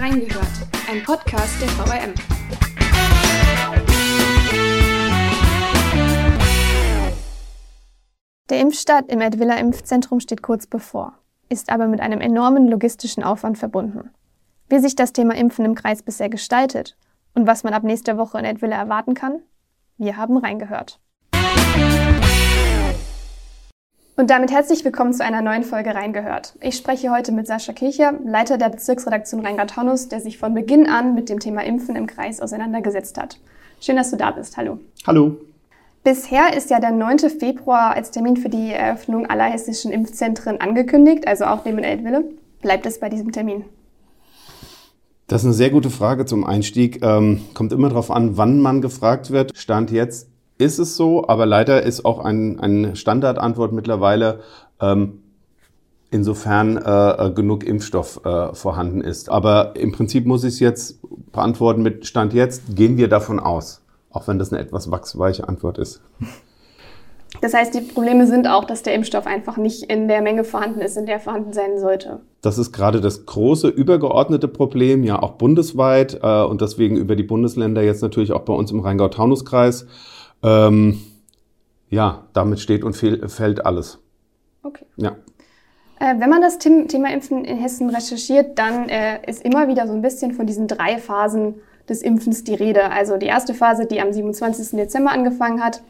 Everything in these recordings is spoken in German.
Reingehört, ein Podcast der VRM. Der Impfstart im Edwiller Impfzentrum steht kurz bevor, ist aber mit einem enormen logistischen Aufwand verbunden. Wie sich das Thema Impfen im Kreis bisher gestaltet und was man ab nächster Woche in Edwiller erwarten kann, wir haben reingehört. Und damit herzlich willkommen zu einer neuen Folge Reingehört. Ich spreche heute mit Sascha Kircher, Leiter der Bezirksredaktion Rheingau-Taunus, der sich von Beginn an mit dem Thema Impfen im Kreis auseinandergesetzt hat. Schön, dass du da bist. Hallo. Hallo. Bisher ist ja der 9. Februar als Termin für die Eröffnung aller hessischen Impfzentren angekündigt, also auch dem in Eltville. Bleibt es bei diesem Termin? Das ist eine sehr gute Frage zum Einstieg. Ähm, kommt immer darauf an, wann man gefragt wird. Stand jetzt ist es so, aber leider ist auch ein, eine Standardantwort mittlerweile, ähm, insofern äh, genug Impfstoff äh, vorhanden ist. Aber im Prinzip muss ich es jetzt beantworten mit Stand jetzt, gehen wir davon aus, auch wenn das eine etwas wachsweiche Antwort ist. Das heißt, die Probleme sind auch, dass der Impfstoff einfach nicht in der Menge vorhanden ist, in der er vorhanden sein sollte. Das ist gerade das große übergeordnete Problem, ja auch bundesweit äh, und deswegen über die Bundesländer jetzt natürlich auch bei uns im Rheingau-Taunus-Kreis. Ähm, ja, damit steht und fällt alles. Okay. Ja. Äh, wenn man das Thema Impfen in Hessen recherchiert, dann äh, ist immer wieder so ein bisschen von diesen drei Phasen des Impfens die Rede. Also die erste Phase, die am 27. Dezember angefangen hat,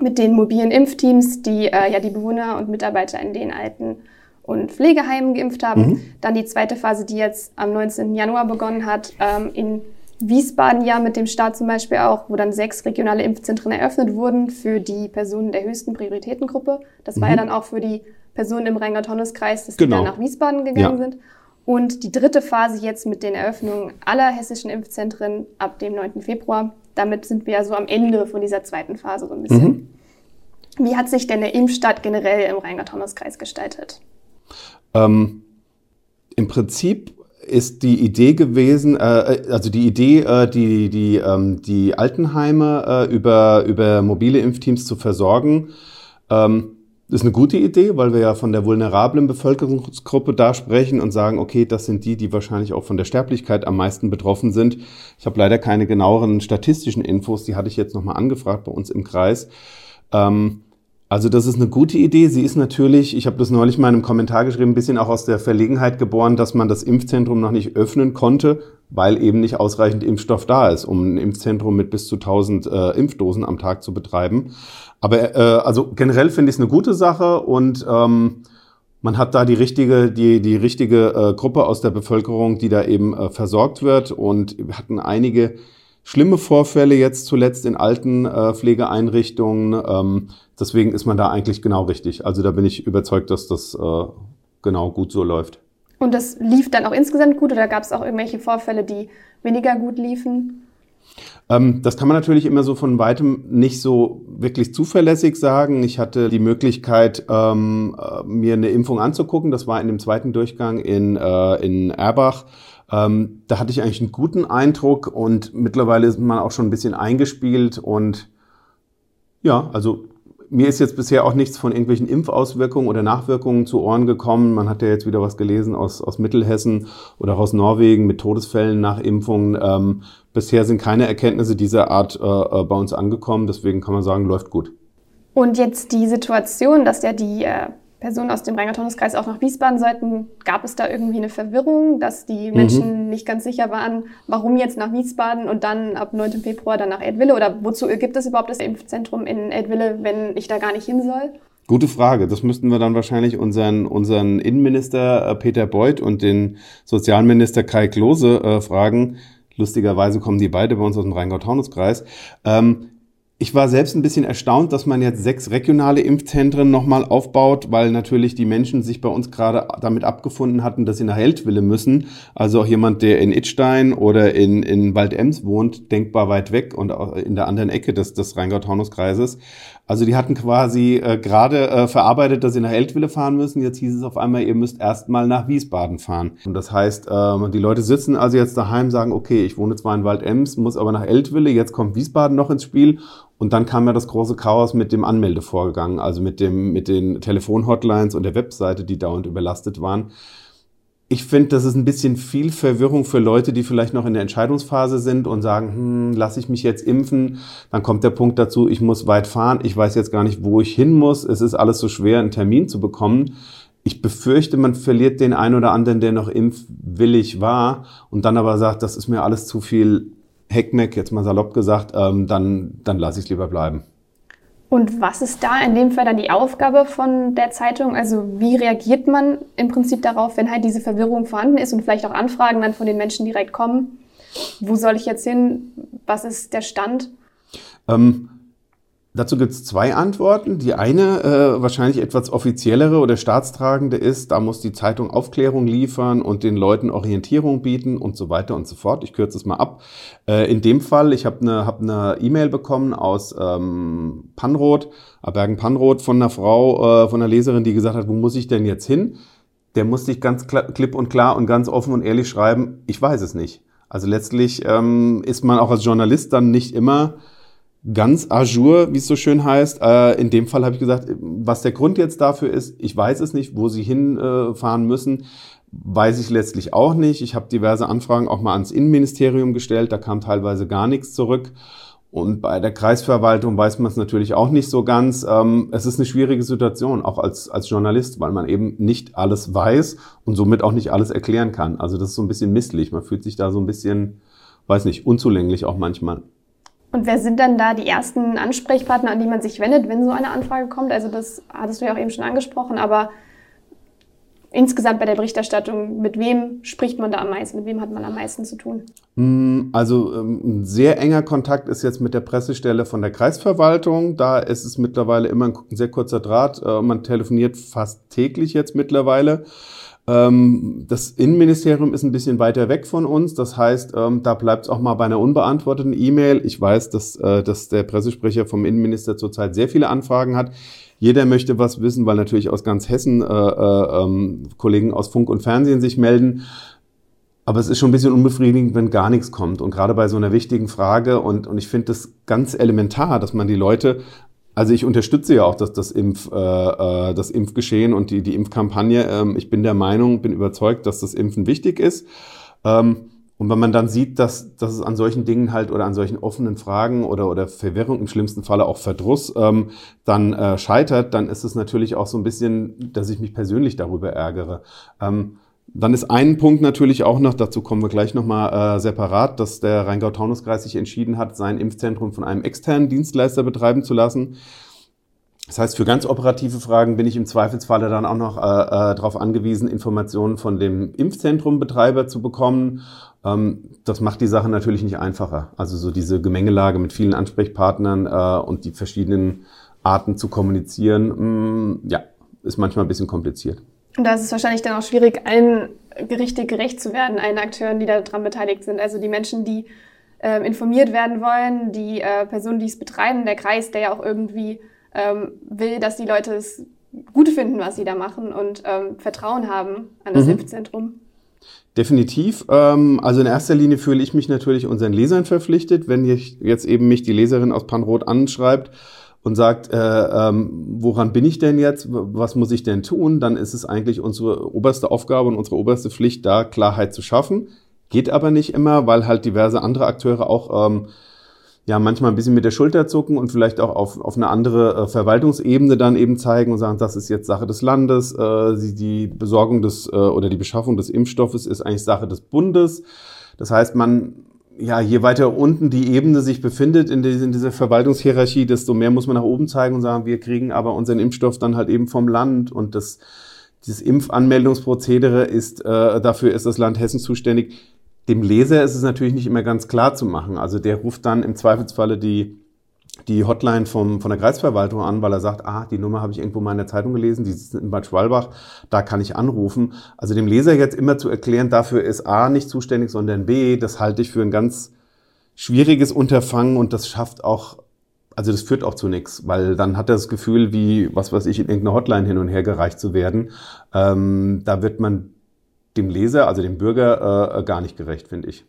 mit den mobilen Impfteams, die äh, ja die Bewohner und Mitarbeiter in den Alten- und Pflegeheimen geimpft haben. Mhm. Dann die zweite Phase, die jetzt am 19. Januar begonnen hat, ähm, in Wiesbaden ja mit dem Start zum Beispiel auch, wo dann sechs regionale Impfzentren eröffnet wurden für die Personen der höchsten Prioritätengruppe. Das war ja mhm. dann auch für die Personen im Rheingau-Taunus-Kreis, dass genau. die dann nach Wiesbaden gegangen ja. sind. Und die dritte Phase jetzt mit den Eröffnungen aller hessischen Impfzentren ab dem 9. Februar. Damit sind wir ja so am Ende von dieser zweiten Phase so ein bisschen. Mhm. Wie hat sich denn der Impfstart generell im Rheingau-Taunus-Kreis gestaltet? Ähm, Im Prinzip ist die Idee gewesen, äh, also die Idee, äh, die, die, ähm, die Altenheime äh, über, über mobile Impfteams zu versorgen, ähm, ist eine gute Idee, weil wir ja von der vulnerablen Bevölkerungsgruppe da sprechen und sagen, okay, das sind die, die wahrscheinlich auch von der Sterblichkeit am meisten betroffen sind. Ich habe leider keine genaueren statistischen Infos, die hatte ich jetzt nochmal angefragt bei uns im Kreis. Ähm, also das ist eine gute Idee. Sie ist natürlich, ich habe das neulich mal in einem Kommentar geschrieben, ein bisschen auch aus der Verlegenheit geboren, dass man das Impfzentrum noch nicht öffnen konnte, weil eben nicht ausreichend Impfstoff da ist, um ein Impfzentrum mit bis zu 1000 äh, Impfdosen am Tag zu betreiben. Aber äh, also generell finde ich es eine gute Sache und ähm, man hat da die richtige, die, die richtige äh, Gruppe aus der Bevölkerung, die da eben äh, versorgt wird. Und wir hatten einige schlimme Vorfälle jetzt zuletzt in alten äh, Pflegeeinrichtungen. Ähm, deswegen ist man da eigentlich genau richtig. Also da bin ich überzeugt, dass das äh, genau gut so läuft. Und das lief dann auch insgesamt gut oder gab es auch irgendwelche Vorfälle, die weniger gut liefen? Ähm, das kann man natürlich immer so von weitem nicht so wirklich zuverlässig sagen. Ich hatte die Möglichkeit, ähm, äh, mir eine Impfung anzugucken. Das war in dem zweiten Durchgang in, äh, in Erbach. Ähm, da hatte ich eigentlich einen guten Eindruck und mittlerweile ist man auch schon ein bisschen eingespielt und ja, also mir ist jetzt bisher auch nichts von irgendwelchen Impfauswirkungen oder Nachwirkungen zu Ohren gekommen. Man hat ja jetzt wieder was gelesen aus, aus Mittelhessen oder aus Norwegen mit Todesfällen nach Impfungen. Ähm, bisher sind keine Erkenntnisse dieser Art äh, äh bei uns angekommen. Deswegen kann man sagen, läuft gut. Und jetzt die Situation, dass ja die äh, Personen aus dem Rheingau-Taunus-Kreis auch nach Wiesbaden sollten. Gab es da irgendwie eine Verwirrung, dass die mhm. Menschen mhm. nicht ganz sicher waren, warum jetzt nach Wiesbaden und dann ab 9. Februar dann nach Edwille? Oder wozu gibt es überhaupt das Impfzentrum in Edwille, wenn ich da gar nicht hin soll? Gute Frage. Das müssten wir dann wahrscheinlich unseren, unseren Innenminister äh, Peter Beuth und den Sozialminister Kai Klose äh, fragen. Lustigerweise kommen die beide bei uns aus dem Rheingau-Taunus-Kreis. Ähm, ich war selbst ein bisschen erstaunt, dass man jetzt sechs regionale Impfzentren nochmal aufbaut, weil natürlich die Menschen sich bei uns gerade damit abgefunden hatten, dass sie nach Heldwille müssen. Also auch jemand, der in Itstein oder in, in Waldems wohnt, denkbar weit weg und in der anderen Ecke des, des Rheingau-Taunus-Kreises. Also die hatten quasi äh, gerade äh, verarbeitet, dass sie nach Eltville fahren müssen. Jetzt hieß es auf einmal, ihr müsst erstmal nach Wiesbaden fahren. Und das heißt, äh, die Leute sitzen also jetzt daheim, sagen, okay, ich wohne zwar in Waldems, muss aber nach Eltville, jetzt kommt Wiesbaden noch ins Spiel. Und dann kam ja das große Chaos mit dem Anmeldevorgang, also mit dem, mit den Telefonhotlines und der Webseite, die dauernd überlastet waren. Ich finde, das ist ein bisschen viel Verwirrung für Leute, die vielleicht noch in der Entscheidungsphase sind und sagen, hm, lasse ich mich jetzt impfen? Dann kommt der Punkt dazu, ich muss weit fahren, ich weiß jetzt gar nicht, wo ich hin muss. Es ist alles so schwer, einen Termin zu bekommen. Ich befürchte, man verliert den einen oder anderen, der noch impfwillig war und dann aber sagt, das ist mir alles zu viel Heckmeck, jetzt mal salopp gesagt, ähm, dann, dann lasse ich es lieber bleiben. Und was ist da in dem Fall dann die Aufgabe von der Zeitung? Also wie reagiert man im Prinzip darauf, wenn halt diese Verwirrung vorhanden ist und vielleicht auch Anfragen dann von den Menschen direkt kommen? Wo soll ich jetzt hin? Was ist der Stand? Ähm, Dazu gibt es zwei Antworten. Die eine, äh, wahrscheinlich etwas offiziellere oder staatstragende ist, da muss die Zeitung Aufklärung liefern und den Leuten Orientierung bieten und so weiter und so fort. Ich kürze es mal ab. Äh, in dem Fall, ich habe eine hab ne E-Mail bekommen aus ähm, Panroth, Bergen-Panroth, von einer Frau, äh, von einer Leserin, die gesagt hat, wo muss ich denn jetzt hin? Der musste ich ganz klipp und klar und ganz offen und ehrlich schreiben, ich weiß es nicht. Also letztlich ähm, ist man auch als Journalist dann nicht immer ganz à jour, wie es so schön heißt. Äh, in dem Fall habe ich gesagt, was der Grund jetzt dafür ist, ich weiß es nicht, wo sie hinfahren müssen, weiß ich letztlich auch nicht. Ich habe diverse Anfragen auch mal ans Innenministerium gestellt, da kam teilweise gar nichts zurück. Und bei der Kreisverwaltung weiß man es natürlich auch nicht so ganz. Ähm, es ist eine schwierige Situation, auch als, als Journalist, weil man eben nicht alles weiß und somit auch nicht alles erklären kann. Also das ist so ein bisschen misslich. Man fühlt sich da so ein bisschen, weiß nicht, unzulänglich auch manchmal. Und wer sind dann da die ersten Ansprechpartner, an die man sich wendet, wenn so eine Anfrage kommt? Also das hattest du ja auch eben schon angesprochen, aber insgesamt bei der Berichterstattung, mit wem spricht man da am meisten? Mit wem hat man am meisten zu tun? Mm, also ähm, ein sehr enger Kontakt ist jetzt mit der Pressestelle von der Kreisverwaltung. Da ist es mittlerweile immer ein sehr kurzer Draht. Äh, man telefoniert fast täglich jetzt mittlerweile. Ähm, das Innenministerium ist ein bisschen weiter weg von uns. Das heißt, ähm, da bleibt es auch mal bei einer unbeantworteten E-Mail. Ich weiß, dass, äh, dass der Pressesprecher vom Innenminister zurzeit sehr viele Anfragen hat. Jeder möchte was wissen, weil natürlich aus ganz Hessen äh, äh, ähm, Kollegen aus Funk und Fernsehen sich melden. Aber es ist schon ein bisschen unbefriedigend, wenn gar nichts kommt. Und gerade bei so einer wichtigen Frage, und, und ich finde das ganz elementar, dass man die Leute also ich unterstütze ja auch das, das, Impf, äh, äh, das Impfgeschehen und die, die Impfkampagne. Ähm, ich bin der Meinung, bin überzeugt, dass das Impfen wichtig ist. Ähm, und wenn man dann sieht, dass, dass es an solchen Dingen halt oder an solchen offenen Fragen oder, oder Verwirrung, im schlimmsten Falle auch Verdruss, ähm, dann äh, scheitert, dann ist es natürlich auch so ein bisschen, dass ich mich persönlich darüber ärgere. Ähm, dann ist ein Punkt natürlich auch noch, dazu kommen wir gleich nochmal äh, separat, dass der Rheingau-Taunus-Kreis sich entschieden hat, sein Impfzentrum von einem externen Dienstleister betreiben zu lassen. Das heißt, für ganz operative Fragen bin ich im Zweifelsfalle dann auch noch äh, äh, darauf angewiesen, Informationen von dem Impfzentrumbetreiber zu bekommen. Ähm, das macht die Sache natürlich nicht einfacher. Also so diese Gemengelage mit vielen Ansprechpartnern äh, und die verschiedenen Arten zu kommunizieren, mh, mm, ja, ist manchmal ein bisschen kompliziert. Und da ist es wahrscheinlich dann auch schwierig, allen Gerichte gerecht zu werden, allen Akteuren, die daran beteiligt sind. Also die Menschen, die äh, informiert werden wollen, die äh, Personen, die es betreiben, der Kreis, der ja auch irgendwie ähm, will, dass die Leute es gut finden, was sie da machen und ähm, Vertrauen haben an das mhm. Impfzentrum. Definitiv. Ähm, also in erster Linie fühle ich mich natürlich unseren Lesern verpflichtet, wenn jetzt eben mich die Leserin aus Panroth anschreibt und sagt, äh, ähm, woran bin ich denn jetzt, was muss ich denn tun, dann ist es eigentlich unsere oberste Aufgabe und unsere oberste Pflicht, da Klarheit zu schaffen. Geht aber nicht immer, weil halt diverse andere Akteure auch ähm, ja manchmal ein bisschen mit der Schulter zucken und vielleicht auch auf, auf eine andere äh, Verwaltungsebene dann eben zeigen und sagen, das ist jetzt Sache des Landes, äh, die, Besorgung des äh, oder die Beschaffung des Impfstoffes ist eigentlich Sache des Bundes. Das heißt, man ja, je weiter unten die Ebene sich befindet in, die, in, dieser Verwaltungshierarchie, desto mehr muss man nach oben zeigen und sagen, wir kriegen aber unseren Impfstoff dann halt eben vom Land und das, dieses Impfanmeldungsprozedere ist, äh, dafür ist das Land Hessen zuständig. Dem Leser ist es natürlich nicht immer ganz klar zu machen. Also der ruft dann im Zweifelsfalle die die Hotline vom, von der Kreisverwaltung an, weil er sagt, ah, die Nummer habe ich irgendwo mal in der Zeitung gelesen, die sitzen in Bad Schwalbach, da kann ich anrufen. Also dem Leser jetzt immer zu erklären, dafür ist A nicht zuständig, sondern B, das halte ich für ein ganz schwieriges Unterfangen und das schafft auch, also das führt auch zu nichts, weil dann hat er das Gefühl, wie, was weiß ich, in irgendeiner Hotline hin und her gereicht zu werden. Ähm, da wird man dem Leser, also dem Bürger, äh, gar nicht gerecht, finde ich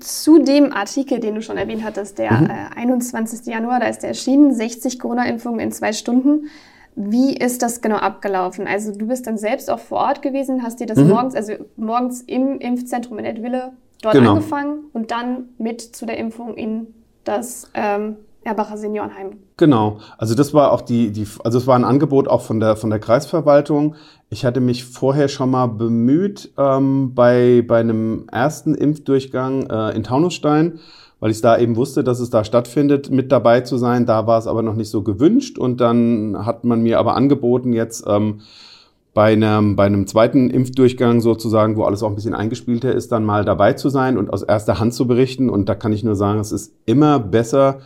zu dem Artikel, den du schon erwähnt hattest, der mhm. äh, 21. Januar, da ist der erschienen, 60 Corona-Impfungen in zwei Stunden. Wie ist das genau abgelaufen? Also du bist dann selbst auch vor Ort gewesen, hast dir das Mhm. morgens, also morgens im Impfzentrum in Edwille dort Genau. angefangen und dann mit zu der Impfung in das ähm, Erbacher Seniorenheim. Genau. Also das war auch die, die, also es war ein Angebot auch von der, von der Kreisverwaltung. Ich hatte mich vorher schon mal bemüht ähm, bei, bei einem ersten Impfdurchgang äh, in Taunusstein, weil ich da eben wusste, dass es da stattfindet, mit dabei zu sein. Da war es aber noch nicht so gewünscht und dann hat man mir aber angeboten, jetzt ähm, bei einem, bei einem zweiten Impfdurchgang sozusagen, wo alles auch ein bisschen eingespielter ist, dann mal dabei zu sein und aus erster Hand zu berichten. Und da kann ich nur sagen, es ist immer besser,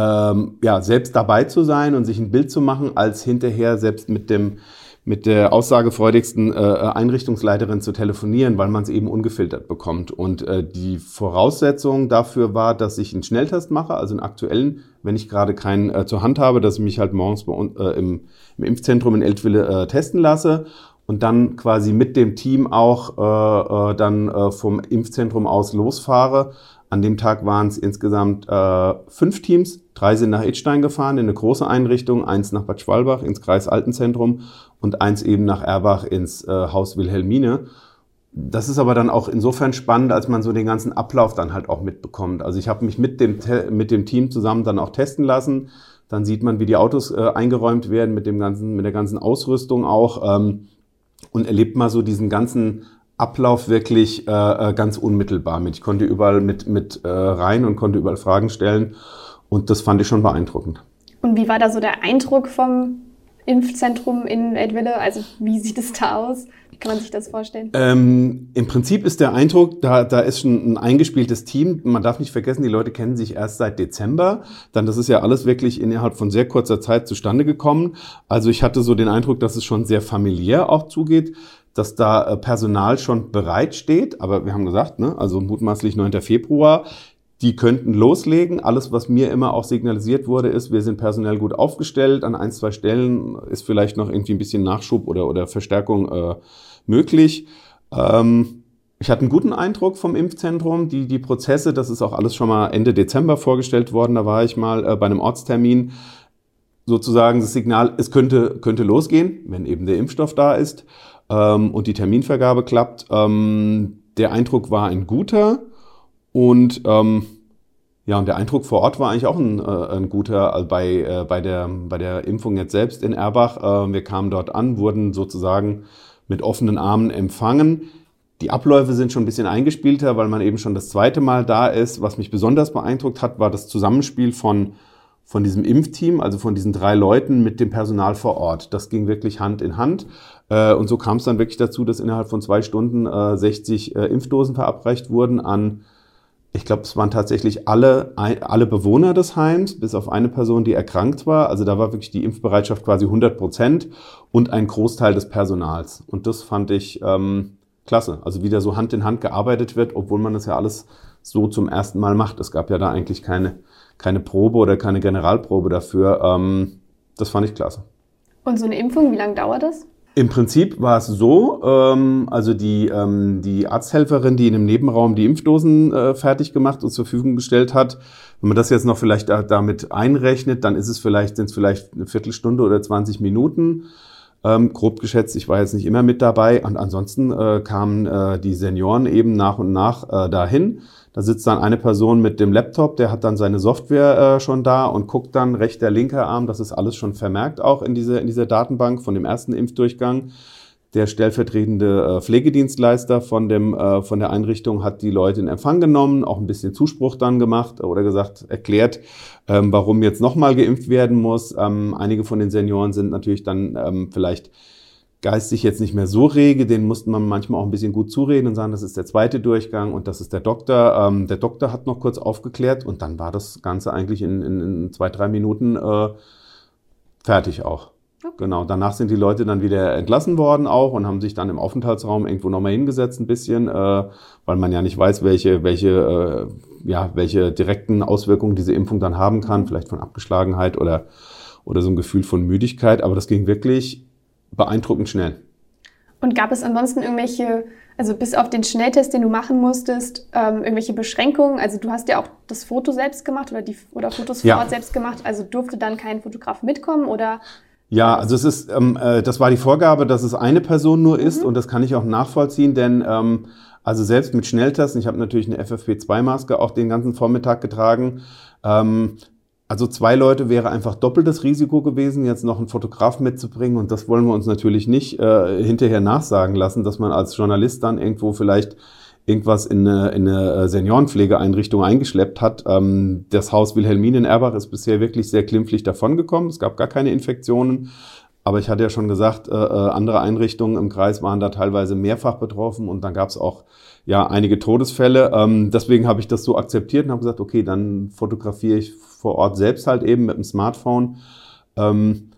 ähm, ja, selbst dabei zu sein und sich ein Bild zu machen, als hinterher selbst mit dem mit der aussagefreudigsten äh, Einrichtungsleiterin zu telefonieren, weil man es eben ungefiltert bekommt. Und äh, die Voraussetzung dafür war, dass ich einen Schnelltest mache, also einen aktuellen, wenn ich gerade keinen äh, zur Hand habe, dass ich mich halt morgens bei, äh, im, im Impfzentrum in Eltville äh, testen lasse und dann quasi mit dem Team auch äh, äh, dann äh, vom Impfzentrum aus losfahre. An dem Tag waren es insgesamt äh, fünf Teams. Drei sind nach Idstein gefahren in eine große Einrichtung, eins nach Bad Schwalbach ins Kreisaltenzentrum und eins eben nach Erbach ins äh, Haus Wilhelmine. Das ist aber dann auch insofern spannend, als man so den ganzen Ablauf dann halt auch mitbekommt. Also ich habe mich mit dem, mit dem Team zusammen dann auch testen lassen. Dann sieht man, wie die Autos äh, eingeräumt werden mit dem ganzen, mit der ganzen Ausrüstung auch ähm, und erlebt mal so diesen ganzen Ablauf wirklich äh, äh, ganz unmittelbar mit. Ich konnte überall mit, mit äh, rein und konnte überall Fragen stellen und das fand ich schon beeindruckend. Und wie war da so der Eindruck vom Impfzentrum in Edwille? Also wie sieht es da aus? Wie kann man sich das vorstellen? Ähm, Im Prinzip ist der Eindruck, da, da ist schon ein eingespieltes Team. Man darf nicht vergessen, die Leute kennen sich erst seit Dezember. Dann, das ist ja alles wirklich innerhalb von sehr kurzer Zeit zustande gekommen. Also ich hatte so den Eindruck, dass es schon sehr familiär auch zugeht, dass da äh, Personal schon bereit steht. Aber wir haben gesagt, ne, also mutmaßlich 9. Februar. Die könnten loslegen. Alles, was mir immer auch signalisiert wurde, ist, wir sind personell gut aufgestellt. An ein, zwei Stellen ist vielleicht noch irgendwie ein bisschen Nachschub oder, oder Verstärkung äh, möglich. Ähm, ich hatte einen guten Eindruck vom Impfzentrum. Die, die Prozesse, das ist auch alles schon mal Ende Dezember vorgestellt worden. Da war ich mal äh, bei einem Ortstermin. Sozusagen das Signal, es könnte, könnte losgehen, wenn eben der Impfstoff da ist ähm, und die Terminvergabe klappt. Ähm, der Eindruck war ein guter. Und ähm, ja, und der Eindruck vor Ort war eigentlich auch ein, äh, ein guter also bei, äh, bei, der, bei der Impfung jetzt selbst in Erbach. Äh, wir kamen dort an, wurden sozusagen mit offenen Armen empfangen. Die Abläufe sind schon ein bisschen eingespielter, weil man eben schon das zweite Mal da ist. Was mich besonders beeindruckt hat, war das Zusammenspiel von, von diesem Impfteam, also von diesen drei Leuten mit dem Personal vor Ort. Das ging wirklich Hand in Hand. Äh, Und so kam es dann wirklich dazu, dass innerhalb von zwei Stunden äh, 60 äh, Impfdosen verabreicht wurden an ich glaube, es waren tatsächlich alle, alle Bewohner des Heims, bis auf eine Person, die erkrankt war. Also da war wirklich die Impfbereitschaft quasi 100 Prozent und ein Großteil des Personals. Und das fand ich ähm, klasse. Also wie da so Hand in Hand gearbeitet wird, obwohl man das ja alles so zum ersten Mal macht. Es gab ja da eigentlich keine, keine Probe oder keine Generalprobe dafür. Ähm, das fand ich klasse. Und so eine Impfung, wie lange dauert das? Im Prinzip war es so, ähm, also die, ähm, die Arzthelferin, die in dem Nebenraum die Impfdosen äh, fertig gemacht und zur Verfügung gestellt hat, wenn man das jetzt noch vielleicht da, damit einrechnet, dann ist es vielleicht, sind es vielleicht eine Viertelstunde oder 20 Minuten. Ähm, grob geschätzt, ich war jetzt nicht immer mit dabei. Und ansonsten äh, kamen äh, die Senioren eben nach und nach äh, dahin. Da sitzt dann eine Person mit dem Laptop, der hat dann seine Software äh, schon da und guckt dann rechter, linker Arm, das ist alles schon vermerkt auch in dieser, in dieser Datenbank von dem ersten Impfdurchgang. Der stellvertretende äh, Pflegedienstleister von, dem, äh, von der Einrichtung hat die Leute in Empfang genommen, auch ein bisschen Zuspruch dann gemacht oder gesagt, erklärt, ähm, warum jetzt nochmal geimpft werden muss. Ähm, einige von den Senioren sind natürlich dann ähm, vielleicht geistig jetzt nicht mehr so rege, den musste man manchmal auch ein bisschen gut zureden und sagen, das ist der zweite Durchgang und das ist der Doktor. Ähm, der Doktor hat noch kurz aufgeklärt und dann war das Ganze eigentlich in, in, in zwei, drei Minuten äh, fertig auch. Okay. Genau, danach sind die Leute dann wieder entlassen worden auch und haben sich dann im Aufenthaltsraum irgendwo nochmal hingesetzt ein bisschen, äh, weil man ja nicht weiß, welche, welche, äh, ja, welche direkten Auswirkungen diese Impfung dann haben kann, vielleicht von Abgeschlagenheit oder, oder so ein Gefühl von Müdigkeit. Aber das ging wirklich beeindruckend schnell. Und gab es ansonsten irgendwelche, also bis auf den Schnelltest, den du machen musstest, ähm, irgendwelche Beschränkungen? Also du hast ja auch das Foto selbst gemacht oder die oder Fotos vor Ja. Ort selbst gemacht. Also durfte dann kein Fotograf mitkommen oder Ja, also es ist, ähm, äh, das war die Vorgabe, dass es eine Person nur ist mhm. und das kann ich auch nachvollziehen, denn ähm, also selbst mit Schnelltesten, ich habe natürlich eine FFP2-Maske auch den ganzen Vormittag getragen. Ähm, also zwei Leute wäre einfach doppeltes Risiko gewesen, jetzt noch einen Fotograf mitzubringen und das wollen wir uns natürlich nicht äh, hinterher nachsagen lassen, dass man als Journalist dann irgendwo vielleicht irgendwas in eine, in eine äh, Seniorenpflegeeinrichtung eingeschleppt hat. Ähm, das Haus Wilhelmine in Erbach ist bisher wirklich sehr glimpflich davongekommen. Es gab gar keine Infektionen. Aber ich hatte ja schon gesagt, äh, äh, andere Einrichtungen im Kreis waren da teilweise mehrfach betroffen und dann gab es auch ja einige Todesfälle. Ähm, deswegen habe ich das so akzeptiert und habe gesagt, okay, dann fotografiere ich vor Ort selbst halt eben mit dem Smartphone. Ähm,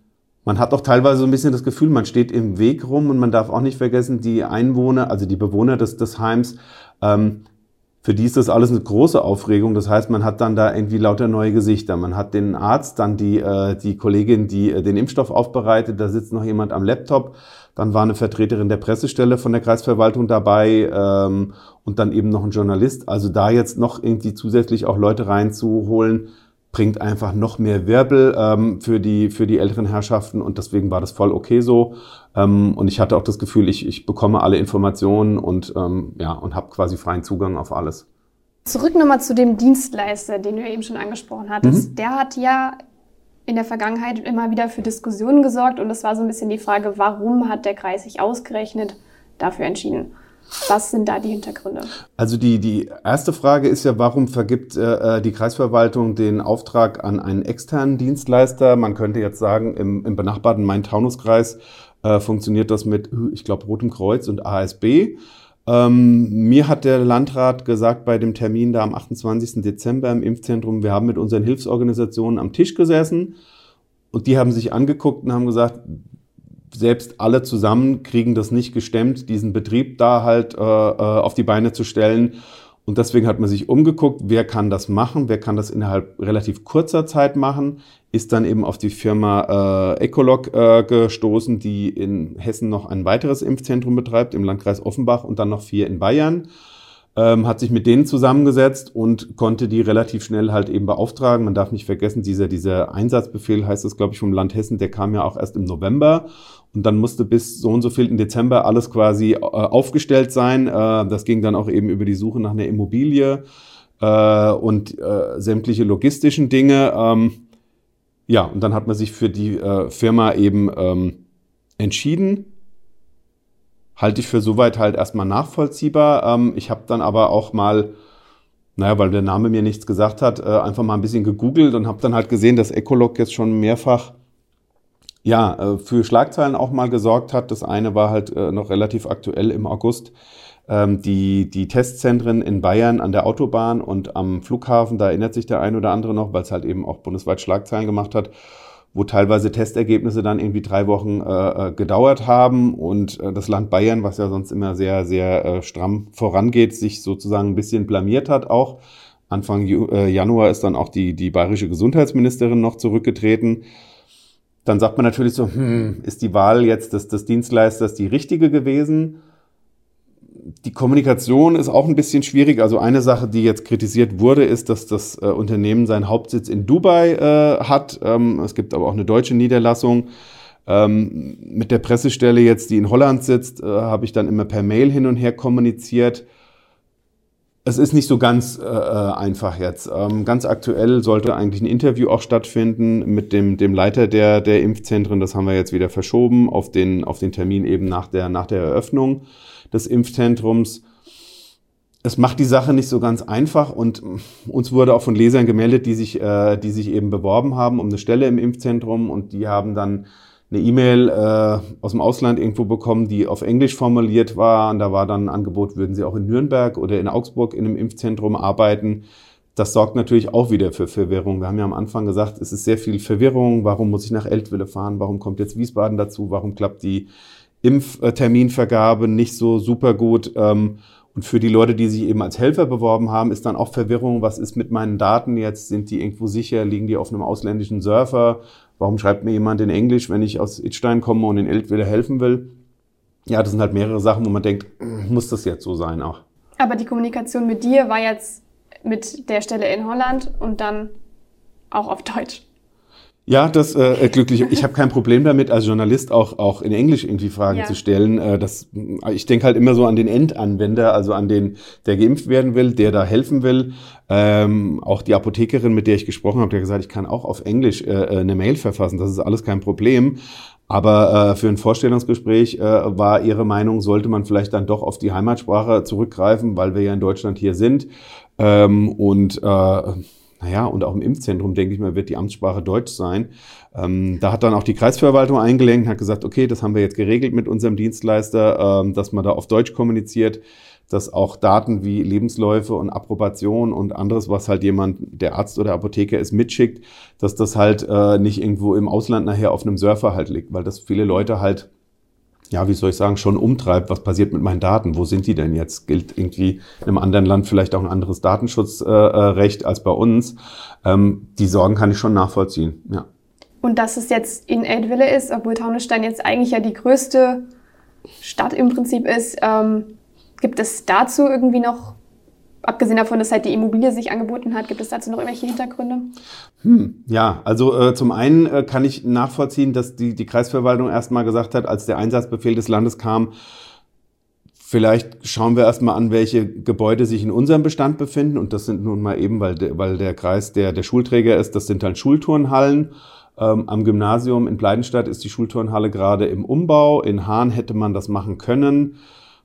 man hat auch teilweise so ein bisschen das Gefühl, man steht im Weg rum und man darf auch nicht vergessen, die Einwohner, also die Bewohner des, des Heims, ähm, für die ist das alles eine große Aufregung. Das heißt, man hat dann da irgendwie lauter neue Gesichter. Man hat den Arzt, dann die, äh, die Kollegin, die äh, den Impfstoff aufbereitet, da sitzt noch jemand am Laptop. Dann war eine Vertreterin der Pressestelle von der Kreisverwaltung dabei ähm, und dann eben noch ein Journalist. Also da jetzt noch irgendwie zusätzlich auch Leute reinzuholen, bringt einfach noch mehr Wirbel ähm, für, die, für die älteren Herrschaften und deswegen war das voll okay so. Ähm, und ich hatte auch das Gefühl, ich, ich bekomme alle Informationen und, ähm, ja, und habe quasi freien Zugang auf alles. Zurück nochmal zu dem Dienstleister, den du eben schon angesprochen hattest. Mhm. Der hat ja in der Vergangenheit immer wieder für Diskussionen gesorgt und es war so ein bisschen die Frage, warum hat der Kreis sich ausgerechnet dafür entschieden? Was sind da die Hintergründe? Also die, die erste Frage ist ja, warum vergibt äh, die Kreisverwaltung den Auftrag an einen externen Dienstleister? Man könnte jetzt sagen, im, im benachbarten Main-Taunus-Kreis äh, funktioniert das mit, ich glaube, Rotem Kreuz und ASB. Ähm, mir hat der Landrat gesagt bei dem Termin da am 28. Dezember im Impfzentrum, wir haben mit unseren Hilfsorganisationen am Tisch gesessen und die haben sich angeguckt und haben gesagt, selbst alle zusammen kriegen das nicht gestemmt, diesen Betrieb da halt äh, äh, auf die Beine zu stellen. Und deswegen hat man sich umgeguckt, wer kann das machen, wer kann das innerhalb relativ kurzer Zeit machen, ist dann eben auf die Firma äh, Ecolog äh, gestoßen, die in Hessen noch ein weiteres Impfzentrum betreibt, im Landkreis Offenbach und dann noch vier in Bayern ähm, hat sich mit denen zusammengesetzt und konnte die relativ schnell halt eben beauftragen. Man darf nicht vergessen, dieser, dieser Einsatzbefehl heißt es, glaube ich, vom Land Hessen, der kam ja auch erst im November. Und dann musste bis so und so viel im Dezember alles quasi äh, aufgestellt sein. Äh, das ging dann auch eben über die Suche nach einer Immobilie äh, und äh, sämtliche logistischen Dinge. Ähm, ja, und dann hat man sich für die äh, Firma eben ähm, entschieden halte ich für soweit halt erstmal nachvollziehbar. Ähm, ich habe dann aber auch mal, naja, weil der Name mir nichts gesagt hat, äh, einfach mal ein bisschen gegoogelt und habe dann halt gesehen, dass Ecolog jetzt schon mehrfach ja, äh, für Schlagzeilen auch mal gesorgt hat. Das eine war halt äh, noch relativ aktuell im August. Ähm, die, die Testzentren in Bayern an der Autobahn und am Flughafen, da erinnert sich der ein oder andere noch, weil es halt eben auch bundesweit Schlagzeilen gemacht hat wo teilweise Testergebnisse dann irgendwie drei Wochen äh, äh, gedauert haben und das Land Bayern, was ja sonst immer sehr, sehr äh, stramm vorangeht, sich sozusagen ein bisschen blamiert hat auch. Anfang Ju Januar ist dann auch die, die bayerische Gesundheitsministerin noch zurückgetreten. Dann sagt man natürlich so, hm, ist die Wahl jetzt des, des Dienstleisters die richtige gewesen? die Kommunikation ist auch ein bisschen schwierig. Also eine Sache, die jetzt kritisiert wurde, ist, dass das äh, Unternehmen seinen Hauptsitz in Dubai äh, hat. Ähm, es gibt aber auch eine deutsche Niederlassung. Ähm, mit der Pressestelle jetzt, die in Holland sitzt, äh, habe ich dann immer per Mail hin und her kommuniziert. Es ist nicht so ganz äh, äh einfach jetzt. Ähm, ganz aktuell sollte eigentlich ein Interview auch stattfinden mit dem, dem Leiter der, der Impfzentren. Das haben wir jetzt wieder verschoben auf den, auf den Termin eben nach der, nach der Eröffnung des Impfzentrums. Es macht die Sache nicht so ganz einfach und uns wurde auch von Lesern gemeldet, die sich, äh, die sich eben beworben haben um eine Stelle im Impfzentrum und die haben dann eine E-Mail äh, aus dem Ausland irgendwo bekommen, die auf Englisch formuliert war. Und da war dann ein Angebot, würden sie auch in Nürnberg oder in Augsburg in einem Impfzentrum arbeiten. Das sorgt natürlich auch wieder für Verwirrung. Wir haben ja am Anfang gesagt, es ist sehr viel Verwirrung. Warum muss ich nach Eltville fahren? Warum kommt jetzt Wiesbaden dazu? Warum klappt die Impfterminvergabe nicht so super gut. Ähm, und für die Leute, die sich eben als Helfer beworben haben, ist dann auch Verwirrung, was ist mit meinen Daten jetzt? Sind die irgendwo sicher? Liegen die auf einem ausländischen Surfer? Warum schreibt mir jemand in Englisch, wenn ich aus Itstein komme und in Eltville helfen will? Ja, das sind halt mehrere Sachen, wo man denkt, muss das jetzt so sein auch. Aber die Kommunikation mit dir war jetzt mit der Stelle in Holland und dann auch auf Deutsch. Ja, das äh, glücklich. Ich habe kein Problem damit, als Journalist auch auch in Englisch irgendwie Fragen ja. zu stellen. Äh, das, ich denke halt immer so an den Endanwender, also an den, der geimpft werden will, der da helfen will. Ähm, auch die Apothekerin, mit der ich gesprochen habe, der gesagt, ich kann auch auf Englisch äh, äh, eine Mail verfassen. Das ist alles kein Problem. Aber äh, für ein Vorstellungsgespräch äh, war ihre Meinung, sollte man vielleicht dann doch auf die Heimatsprache zurückgreifen, weil wir ja in Deutschland hier sind. Ähm, und äh, naja, und auch im Impfzentrum, denke ich mal, wird die Amtssprache Deutsch sein. Ähm, da hat dann auch die Kreisverwaltung eingelenkt, hat gesagt, okay, das haben wir jetzt geregelt mit unserem Dienstleister, ähm, dass man da auf Deutsch kommuniziert, dass auch Daten wie Lebensläufe und Approbation und anderes, was halt jemand, der Arzt oder Apotheker ist, mitschickt, dass das halt äh, nicht irgendwo im Ausland nachher auf einem Surfer halt liegt, weil das viele Leute halt ja, wie soll ich sagen, schon umtreibt, was passiert mit meinen Daten, wo sind die denn jetzt? Gilt irgendwie in einem anderen Land vielleicht auch ein anderes Datenschutzrecht äh, als bei uns? Ähm, die Sorgen kann ich schon nachvollziehen, ja. Und dass es jetzt in Eltville ist, obwohl Taunusstein jetzt eigentlich ja die größte Stadt im Prinzip ist, ähm, gibt es dazu irgendwie noch abgesehen davon, dass halt die Immobilie sich angeboten hat, gibt es dazu noch irgendwelche Hintergründe? Hm, ja, also äh, zum einen äh, kann ich nachvollziehen, dass die, die Kreisverwaltung erstmal gesagt hat, als der Einsatzbefehl des Landes kam, vielleicht schauen wir erstmal an, welche Gebäude sich in unserem Bestand befinden. Und das sind nun mal eben, weil, de, weil der Kreis der, der Schulträger ist, das sind dann Schulturnhallen. Ähm, am Gymnasium in Bleidenstadt ist die Schulturnhalle gerade im Umbau. In Hahn hätte man das machen können.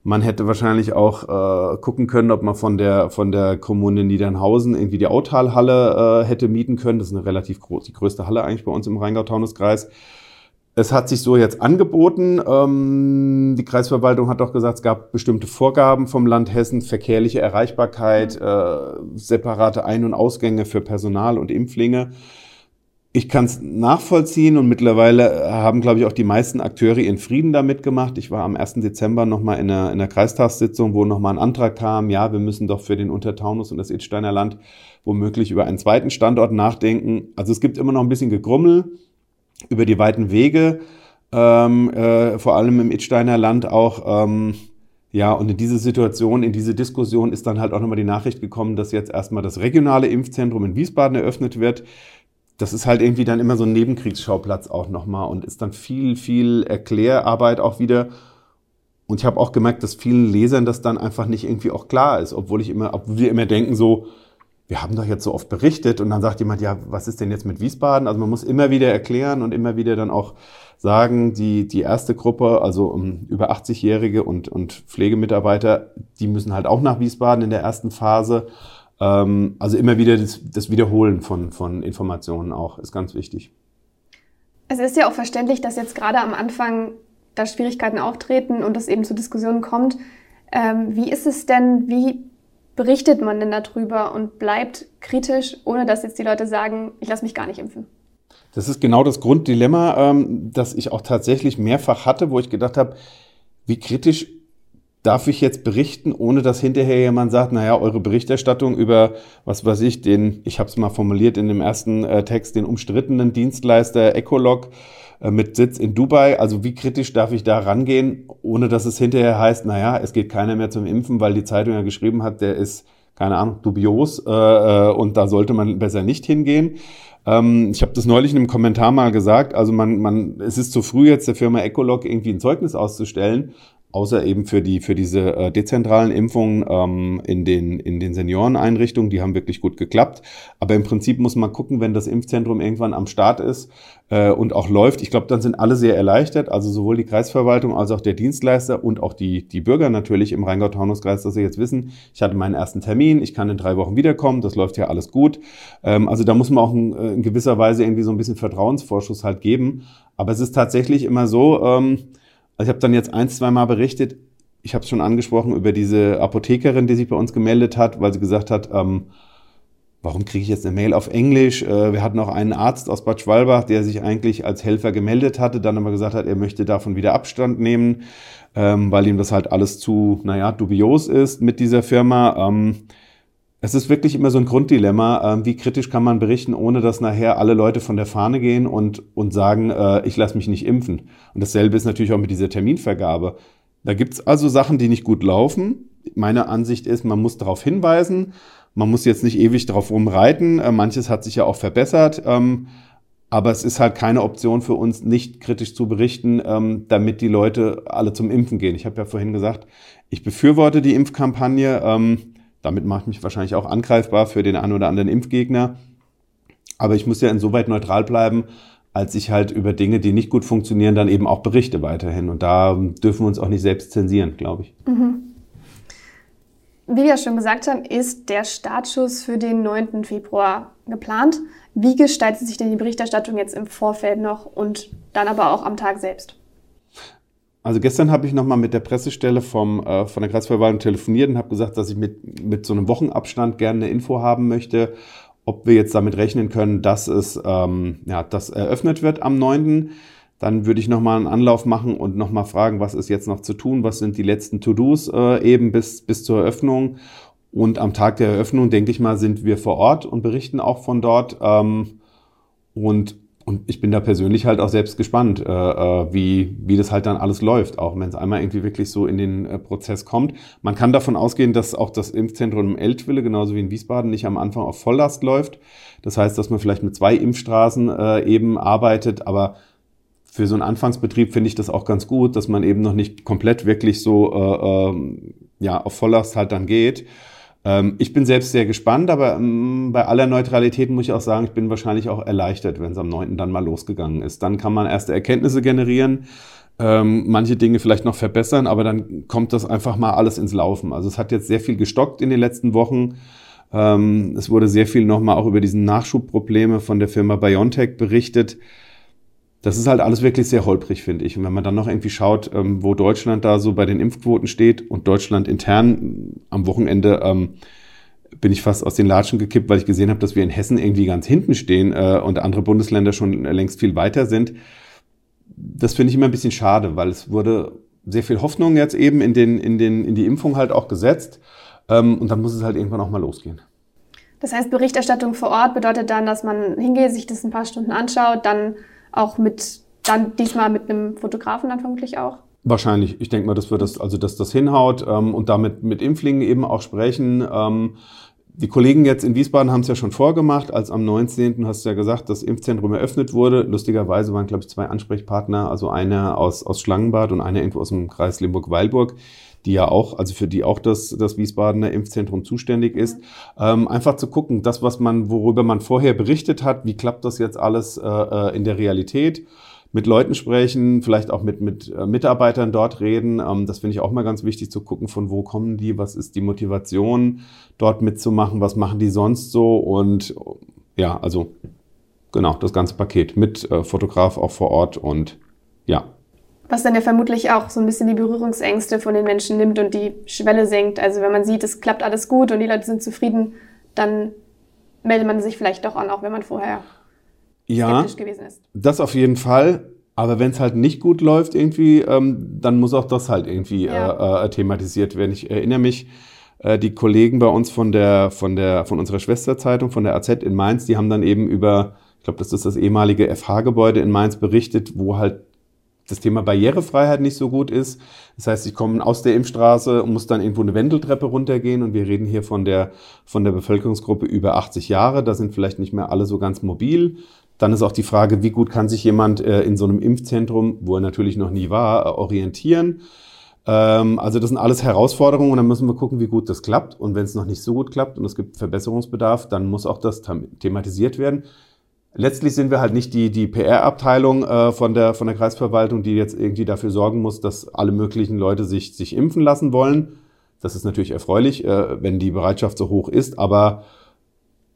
Man hätte wahrscheinlich auch äh, gucken können, ob man von der, von der Kommune Niedernhausen irgendwie die Autalhalle äh, hätte mieten können. Das ist eine relativ groß, die größte Halle eigentlich bei uns im Rheingau-Taunus-Kreis. Es hat sich so jetzt angeboten. Ähm, die Kreisverwaltung hat doch gesagt, es gab bestimmte Vorgaben vom Land Hessen, verkehrliche Erreichbarkeit, äh, separate Ein- und Ausgänge für Personal und Impflinge ich kann es nachvollziehen und mittlerweile haben, glaube ich, auch die meisten Akteure ihren Frieden damit gemacht. Ich war am 1. Dezember nochmal in einer, in einer Kreistagssitzung, wo nochmal ein Antrag kam, ja, wir müssen doch für den Untertaunus und das Idsteiner Land womöglich über einen zweiten Standort nachdenken. Also es gibt immer noch ein bisschen Gegrummel über die weiten Wege, ähm, äh, vor allem im Idsteiner Land auch. Ähm, ja, und in diese Situation, in diese Diskussion ist dann halt auch nochmal die Nachricht gekommen, dass jetzt erstmal das regionale Impfzentrum in Wiesbaden eröffnet wird das ist halt irgendwie dann immer so ein Nebenkriegsschauplatz auch nochmal und ist dann viel, viel Erklärarbeit auch wieder. Und ich habe auch gemerkt, dass vielen Lesern das dann einfach nicht irgendwie auch klar ist, obwohl ich immer, obwohl wir immer denken so, wir haben doch jetzt so oft berichtet und dann sagt jemand, ja, was ist denn jetzt mit Wiesbaden? Also man muss immer wieder erklären und immer wieder dann auch sagen, die, die erste Gruppe, also um, über 80-Jährige und, und Pflegemitarbeiter, die müssen halt auch nach Wiesbaden in der ersten Phase. Ähm, also immer wieder das, das Wiederholen von, von Informationen auch ist ganz wichtig. Es ist ja auch verständlich, dass jetzt gerade am Anfang da Schwierigkeiten auftreten und es eben zu Diskussionen kommt. Ähm, wie ist es denn, wie berichtet man denn darüber und bleibt kritisch, ohne dass jetzt die Leute sagen, ich lasse mich gar nicht impfen? Das ist genau das Grunddilemma, ähm, das ich auch tatsächlich mehrfach hatte, wo ich gedacht habe, wie kritisch darf ich jetzt berichten, ohne dass hinterher jemand sagt, naja, eure Berichterstattung über, was weiß ich, den, ich habe es mal formuliert in dem ersten äh, Text, den umstrittenen Dienstleister Ecolog äh, mit Sitz in Dubai. Also wie kritisch darf ich da rangehen, ohne dass es hinterher heißt, naja, es geht keiner mehr zum Impfen, weil die Zeitung ja geschrieben hat, der ist, keine Ahnung, dubios äh, äh und da sollte man besser nicht hingehen. Ähm, ich habe das neulich in einem Kommentar mal gesagt, also man, man, es ist zu früh jetzt der Firma Ecolog irgendwie ein Zeugnis auszustellen, außer eben für die für diese äh, dezentralen Impfungen ähm, in den in den Senioreneinrichtungen, die haben wirklich gut geklappt. Aber im Prinzip muss man gucken, wenn das Impfzentrum irgendwann am Start ist äh, und auch läuft. Ich glaube, dann sind alle sehr erleichtert, also sowohl die Kreisverwaltung als auch der Dienstleister und auch die die Bürger natürlich im Rheingau-Taunus-Kreis, dass sie jetzt wissen, ich hatte meinen ersten Termin, ich kann in drei Wochen wiederkommen, das läuft ja alles gut. Ähm, also da muss man auch in, äh, in gewisser Weise irgendwie so ein bisschen Vertrauensvorschuss halt geben. Aber es ist tatsächlich immer so. Ähm, also ich habe dann jetzt ein, zwei Mal berichtet, ich habe es schon angesprochen, über diese Apothekerin, die sich bei uns gemeldet hat, weil sie gesagt hat, ähm, warum kriege ich jetzt eine Mail auf Englisch? Äh, wir hatten auch einen Arzt aus Bad Schwalbach, der sich eigentlich als Helfer gemeldet hatte, dann aber gesagt hat, er möchte davon wieder Abstand nehmen, ähm, weil ihm das halt alles zu, naja, dubios ist mit dieser Firma. Ähm, es ist wirklich immer so ein Grunddilemma, äh, wie kritisch kann man berichten, ohne dass nachher alle Leute von der Fahne gehen und, und sagen, äh, ich lasse mich nicht impfen. Und dasselbe ist natürlich auch mit dieser Terminvergabe. Da gibt's also Sachen, die nicht gut laufen. Meine Ansicht ist, man muss darauf hinweisen. Man muss jetzt nicht ewig darauf rumreiten. Äh, manches hat sich ja auch verbessert. Ähm, Aber es ist halt keine Option für uns, nicht kritisch zu berichten, ähm, damit die Leute alle zum Impfen gehen. Ich habe ja vorhin gesagt, ich befürworte die Impfkampagne. Ähm, damit mache ich mich wahrscheinlich auch angreifbar für den einen oder anderen Impfgegner. Aber ich muss ja insoweit neutral bleiben, als ich halt über Dinge, die nicht gut funktionieren, dann eben auch berichte weiterhin. Und da dürfen wir uns auch nicht selbst zensieren, glaube ich. Mhm. Wie wir schon gesagt haben, ist der Startschuss für den 9. Februar geplant. Wie gestaltet sich denn die Berichterstattung jetzt im Vorfeld noch und dann aber auch am Tag selbst? Also gestern habe ich nochmal mit der Pressestelle vom, äh, von der Kreisverwaltung telefoniert und habe gesagt, dass ich mit, mit so einem Wochenabstand gerne eine Info haben möchte, ob wir jetzt damit rechnen können, dass es ähm, ja, das eröffnet wird am 9. Dann würde ich nochmal einen Anlauf machen und nochmal fragen, was ist jetzt noch zu tun, was sind die letzten To-Dos äh, eben bis, bis zur Eröffnung und am Tag der Eröffnung, denke ich mal, sind wir vor Ort und berichten auch von dort. Ähm, und, und ich bin da persönlich halt auch selbst gespannt, äh, äh, wie, wie das halt dann alles läuft, auch wenn es einmal irgendwie wirklich so in den äh, Prozess kommt. Man kann davon ausgehen, dass auch das Impfzentrum im Eltville, genauso wie in Wiesbaden, nicht am Anfang auf Volllast läuft. Das heißt, dass man vielleicht mit zwei Impfstraßen äh, eben arbeitet, aber für so einen Anfangsbetrieb finde ich das auch ganz gut, dass man eben noch nicht komplett wirklich so äh, äh, ja, auf Volllast halt dann geht. Ähm, ich bin selbst sehr gespannt, aber ähm, bei aller Neutralität muss ich auch sagen, ich bin wahrscheinlich auch erleichtert, wenn es am 9. dann mal losgegangen ist. Dann kann man erste Erkenntnisse generieren, ähm, manche Dinge vielleicht noch verbessern, aber dann kommt das einfach mal alles ins Laufen. Also es hat jetzt sehr viel gestockt in den letzten Wochen. es wurde sehr viel nochmal auch über diesen Nachschubprobleme von der Firma BioNTech berichtet das ist halt alles wirklich sehr holprig, finde ich. Und wenn man dann noch irgendwie schaut, ähm, wo Deutschland da so bei den Impfquoten steht und Deutschland intern am Wochenende ähm, bin ich fast aus den Latschen gekippt, weil ich gesehen habe, dass wir in Hessen irgendwie ganz hinten stehen äh, und andere Bundesländer schon längst viel weiter sind. Das finde ich immer ein bisschen schade, weil es wurde sehr viel Hoffnung jetzt eben in, den, in, den, in die Impfung halt auch gesetzt. Ähm, und dann muss es halt irgendwann auch mal losgehen. Das heißt, Berichterstattung vor Ort bedeutet dann, dass man hingeht, sich das ein paar Stunden anschaut, dann auch mit, dann diesmal mit einem Fotografen dann vermutlich auch? Wahrscheinlich. Ich denke mal, dass wir das, also dass das hinhaut ähm, und damit mit Impflingen eben auch sprechen. Ähm, die Kollegen jetzt in Wiesbaden haben es ja schon vorgemacht, als am 19. hast du ja gesagt, das Impfzentrum eröffnet wurde. Lustigerweise waren, glaube ich, zwei Ansprechpartner, also einer aus, aus Schlangenbad und einer irgendwo aus dem Kreis Limburg-Weilburg die ja auch, also für die auch das, das Wiesbadener Impfzentrum zuständig ist, ähm, einfach zu gucken, das, was man, worüber man vorher berichtet hat, wie klappt das jetzt alles äh, äh, in der Realität? Mit Leuten sprechen, vielleicht auch mit, mit äh, Mitarbeitern dort reden. Ähm, das finde ich auch mal ganz wichtig zu gucken, von wo kommen die, was ist die Motivation, dort mitzumachen, was machen die sonst so und ja, also genau, das ganze Paket mit äh, Fotograf auch vor Ort und ja, was dann ja vermutlich auch so ein bisschen die Berührungsängste von den Menschen nimmt und die Schwelle senkt. Also wenn man sieht, es klappt alles gut und die Leute sind zufrieden, dann meldet man sich vielleicht doch an, auch wenn man vorher ja, skeptisch gewesen ist. Das auf jeden Fall. Aber wenn es halt nicht gut läuft irgendwie, ähm, dann muss auch das halt irgendwie ja. äh, äh, thematisiert werden. Ich erinnere mich, äh, die Kollegen bei uns von der, von der, von unserer Schwesterzeitung, von der AZ in Mainz, die haben dann eben über, ich glaube, das ist das ehemalige FH-Gebäude in Mainz berichtet, wo halt das Thema Barrierefreiheit nicht so gut ist. Das heißt, ich komme aus der Impfstraße und muss dann irgendwo eine Wendeltreppe runtergehen und wir reden hier von der, von der Bevölkerungsgruppe über 80 Jahre. Da sind vielleicht nicht mehr alle so ganz mobil. Dann ist auch die Frage, wie gut kann sich jemand äh, in so einem Impfzentrum, wo er natürlich noch nie war, äh, orientieren. Ähm, also das sind alles Herausforderungen und dann müssen wir gucken, wie gut das klappt. Und wenn es noch nicht so gut klappt und es gibt Verbesserungsbedarf, dann muss auch das thematisiert werden letztlich sind wir halt nicht die, die PR-Abteilung äh, von, der, von der Kreisverwaltung, die jetzt irgendwie dafür sorgen muss, dass alle möglichen Leute sich, sich impfen lassen wollen. Das ist natürlich erfreulich, äh, wenn die Bereitschaft so hoch ist, aber,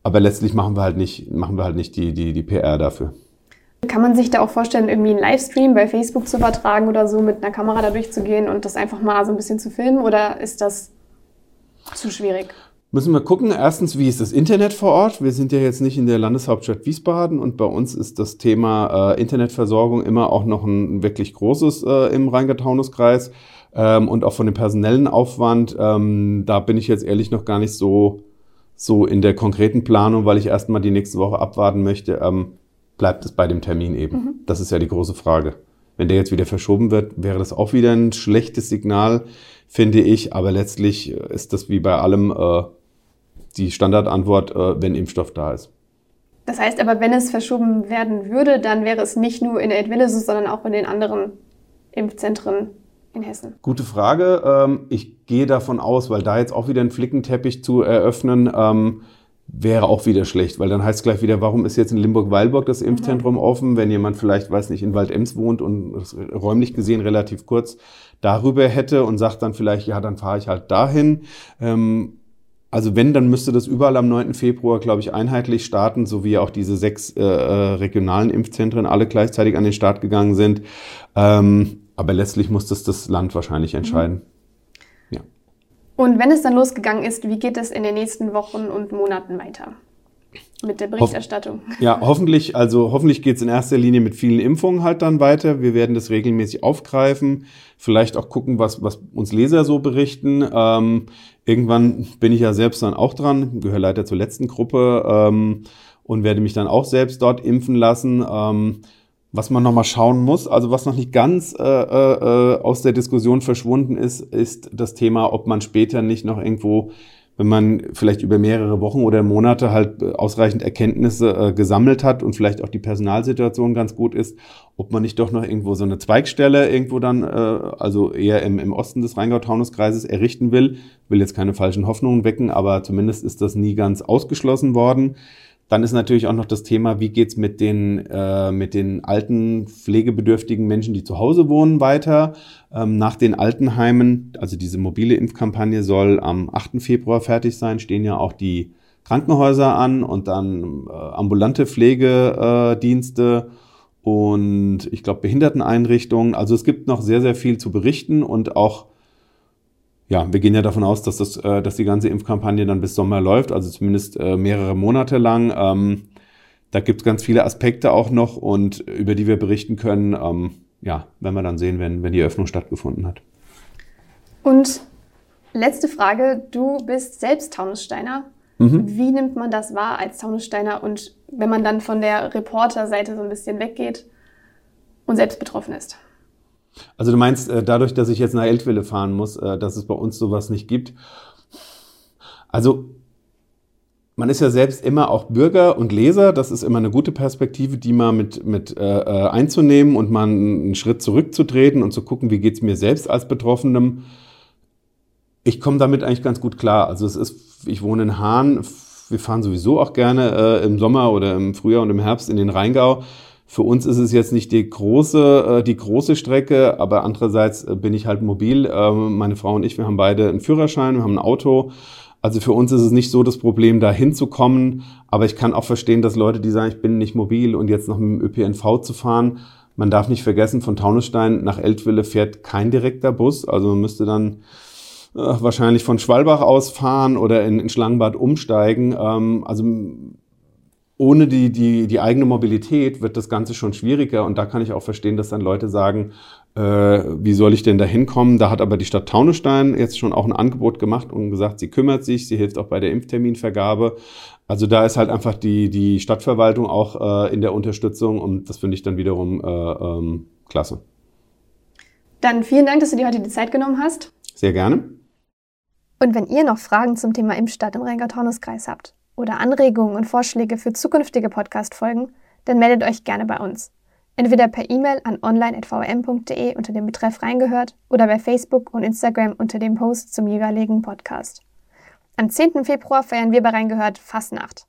aber letztlich machen wir halt nicht, machen wir halt nicht die, die, die PR dafür. Kann man sich da auch vorstellen, irgendwie einen Livestream bei Facebook zu übertragen oder so mit einer Kamera da durchzugehen und das einfach mal so ein bisschen zu filmen oder ist das zu schwierig? Müssen wir gucken, erstens, wie ist das Internet vor Ort? Wir sind ja jetzt nicht in der Landeshauptstadt Wiesbaden und bei uns ist das Thema äh, Internetversorgung immer auch noch ein wirklich großes äh, im Rheingau-Taunus-Kreis ähm, und auch von dem personellen Aufwand. Ähm, da bin ich jetzt ehrlich noch gar nicht so, so in der konkreten Planung, weil ich erstmal die nächste Woche abwarten möchte. Ähm, bleibt es bei dem Termin eben? Mhm. Das ist ja die große Frage. Wenn der jetzt wieder verschoben wird, wäre das auch wieder ein schlechtes Signal, finde ich. Aber letztlich ist das wie bei allem äh, die Standardantwort, äh, wenn Impfstoff da ist. Das heißt aber, wenn es verschoben werden würde, dann wäre es nicht nur in Edwillesus, sondern auch in den anderen Impfzentren in Hessen. Gute Frage. Ähm, ich gehe davon aus, weil da jetzt auch wieder ein Flickenteppich zu eröffnen, ähm, wäre auch wieder schlecht, weil dann heißt es gleich wieder, warum ist jetzt in Limburg-Weilburg das Impfzentrum mhm. offen, wenn jemand vielleicht, weiß nicht, in Waldems wohnt und räumlich gesehen relativ kurz darüber hätte und sagt dann vielleicht, ja, dann fahre ich halt dahin. Ähm, also wenn, dann müsste das überall am 9. Februar, glaube ich, einheitlich starten, so wie auch diese sechs äh, äh, regionalen Impfzentren alle gleichzeitig an den Start gegangen sind. Ähm, aber letztlich muss das das Land wahrscheinlich entscheiden. Mhm. Und wenn es dann losgegangen ist, wie geht es in den nächsten Wochen und Monaten weiter? Mit der Berichterstattung. Ho ja, hoffentlich, also hoffentlich geht es in erster Linie mit vielen Impfungen halt dann weiter. Wir werden das regelmäßig aufgreifen, vielleicht auch gucken, was, was uns Leser so berichten. Ähm, irgendwann bin ich ja selbst dann auch dran, gehöre leider zur letzten Gruppe ähm, und werde mich dann auch selbst dort impfen lassen. Ähm, was man nochmal schauen muss, also was noch nicht ganz äh, äh, aus der Diskussion verschwunden ist, ist das Thema, ob man später nicht noch irgendwo, wenn man vielleicht über mehrere Wochen oder Monate halt ausreichend Erkenntnisse äh, gesammelt hat und vielleicht auch die Personalsituation ganz gut ist, ob man nicht doch noch irgendwo so eine Zweigstelle irgendwo dann, äh, also eher im, im Osten des Rheingau-Taunus-Kreises errichten will. Will jetzt keine falschen Hoffnungen wecken, aber zumindest ist das nie ganz ausgeschlossen worden. Dann ist natürlich auch noch das Thema, wie geht's mit den, äh, mit den alten, pflegebedürftigen Menschen, die zu Hause wohnen, weiter. Ähm, nach den Altenheimen, also diese mobile Impfkampagne soll am 8. Februar fertig sein, stehen ja auch die Krankenhäuser an und dann äh, ambulante Pflegedienste äh, und ich glaube Behinderteneinrichtungen. Also es gibt noch sehr, sehr viel zu berichten und auch ja, wir gehen ja davon aus, dass, das, äh, dass die ganze Impfkampagne dann bis Sommer läuft, also zumindest äh, mehrere Monate lang. Ähm, da gibt es ganz viele Aspekte auch noch und über die wir berichten können. Ähm, ja, werden wir dann sehen, wenn, wenn die Eröffnung stattgefunden hat. Und letzte Frage, du bist selbst Taunussteiner. Mhm. Wie nimmt man das wahr als Taunussteiner und wenn man dann von der Reporterseite so ein bisschen weggeht und selbst betroffen ist? Also du meinst, äh, dadurch, dass ich jetzt nach Eltville fahren muss, äh, dass es bei uns sowas nicht gibt. Also man ist ja selbst immer auch Bürger und Leser. Das ist immer eine gute Perspektive, die mal mit, mit äh, äh einzunehmen und mal einen Schritt zurückzutreten und zu gucken, wie geht's mir selbst als Betroffenem. Ich komme damit eigentlich ganz gut klar. Also es ist, ich wohne in Hahn. Wir fahren sowieso auch gerne äh, im Sommer oder im Frühjahr und im Herbst in den Rheingau. Für uns ist es jetzt nicht die große, äh, die große Strecke, aber andererseits äh, bin ich halt mobil. Ähm, meine Frau und ich, wir haben beide einen Führerschein, wir haben ein Auto. Also für uns ist es nicht so das Problem, da hinzukommen. Aber ich kann auch verstehen, dass Leute, die sagen, ich bin nicht mobil und jetzt noch mit dem ÖPNV zu fahren. Man darf nicht vergessen, von Taunusstein nach Eltville fährt kein direkter Bus. Also man müsste dann äh, wahrscheinlich von Schwalbach aus fahren oder in, in Schlangenbad umsteigen. Ähm, also ohne die, die, die eigene Mobilität wird das Ganze schon schwieriger. Und da kann ich auch verstehen, dass dann Leute sagen, äh, wie soll ich denn da hinkommen? Da hat aber die Stadt Taunusstein jetzt schon auch ein Angebot gemacht und gesagt, sie kümmert sich, sie hilft auch bei der Impfterminvergabe. Also da ist halt einfach die, die Stadtverwaltung auch äh, in der Unterstützung und das finde ich dann wiederum äh, ähm, klasse. Dann vielen Dank, dass du dir heute die Zeit genommen hast. Sehr gerne. Und wenn ihr noch Fragen zum Thema Impfstadt im Rheingau-Taunus-Kreis habt, oder Anregungen und Vorschläge für zukünftige Podcast-Folgen, dann meldet euch gerne bei uns. Entweder per E-Mail an online.vm.de unter dem Betreff reingehört oder bei Facebook und Instagram unter dem Post zum jeweiligen Podcast. Am 10. Februar feiern wir bei Reingehört Fastnacht.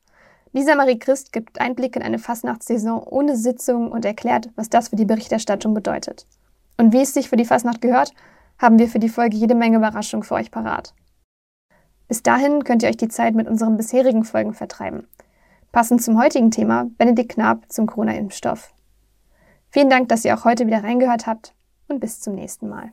Lisa Marie Christ gibt Einblick in eine Fastnachtssaison ohne Sitzungen und erklärt, was das für die Berichterstattung bedeutet. Und wie es sich für die Fastnacht gehört, haben wir für die Folge jede Menge Überraschung für euch parat. Bis dahin könnt ihr euch die Zeit mit unseren bisherigen Folgen vertreiben. Passend zum heutigen Thema Benedikt Knab zum Corona-Impfstoff. Vielen Dank, dass ihr auch heute wieder reingehört habt und bis zum nächsten Mal.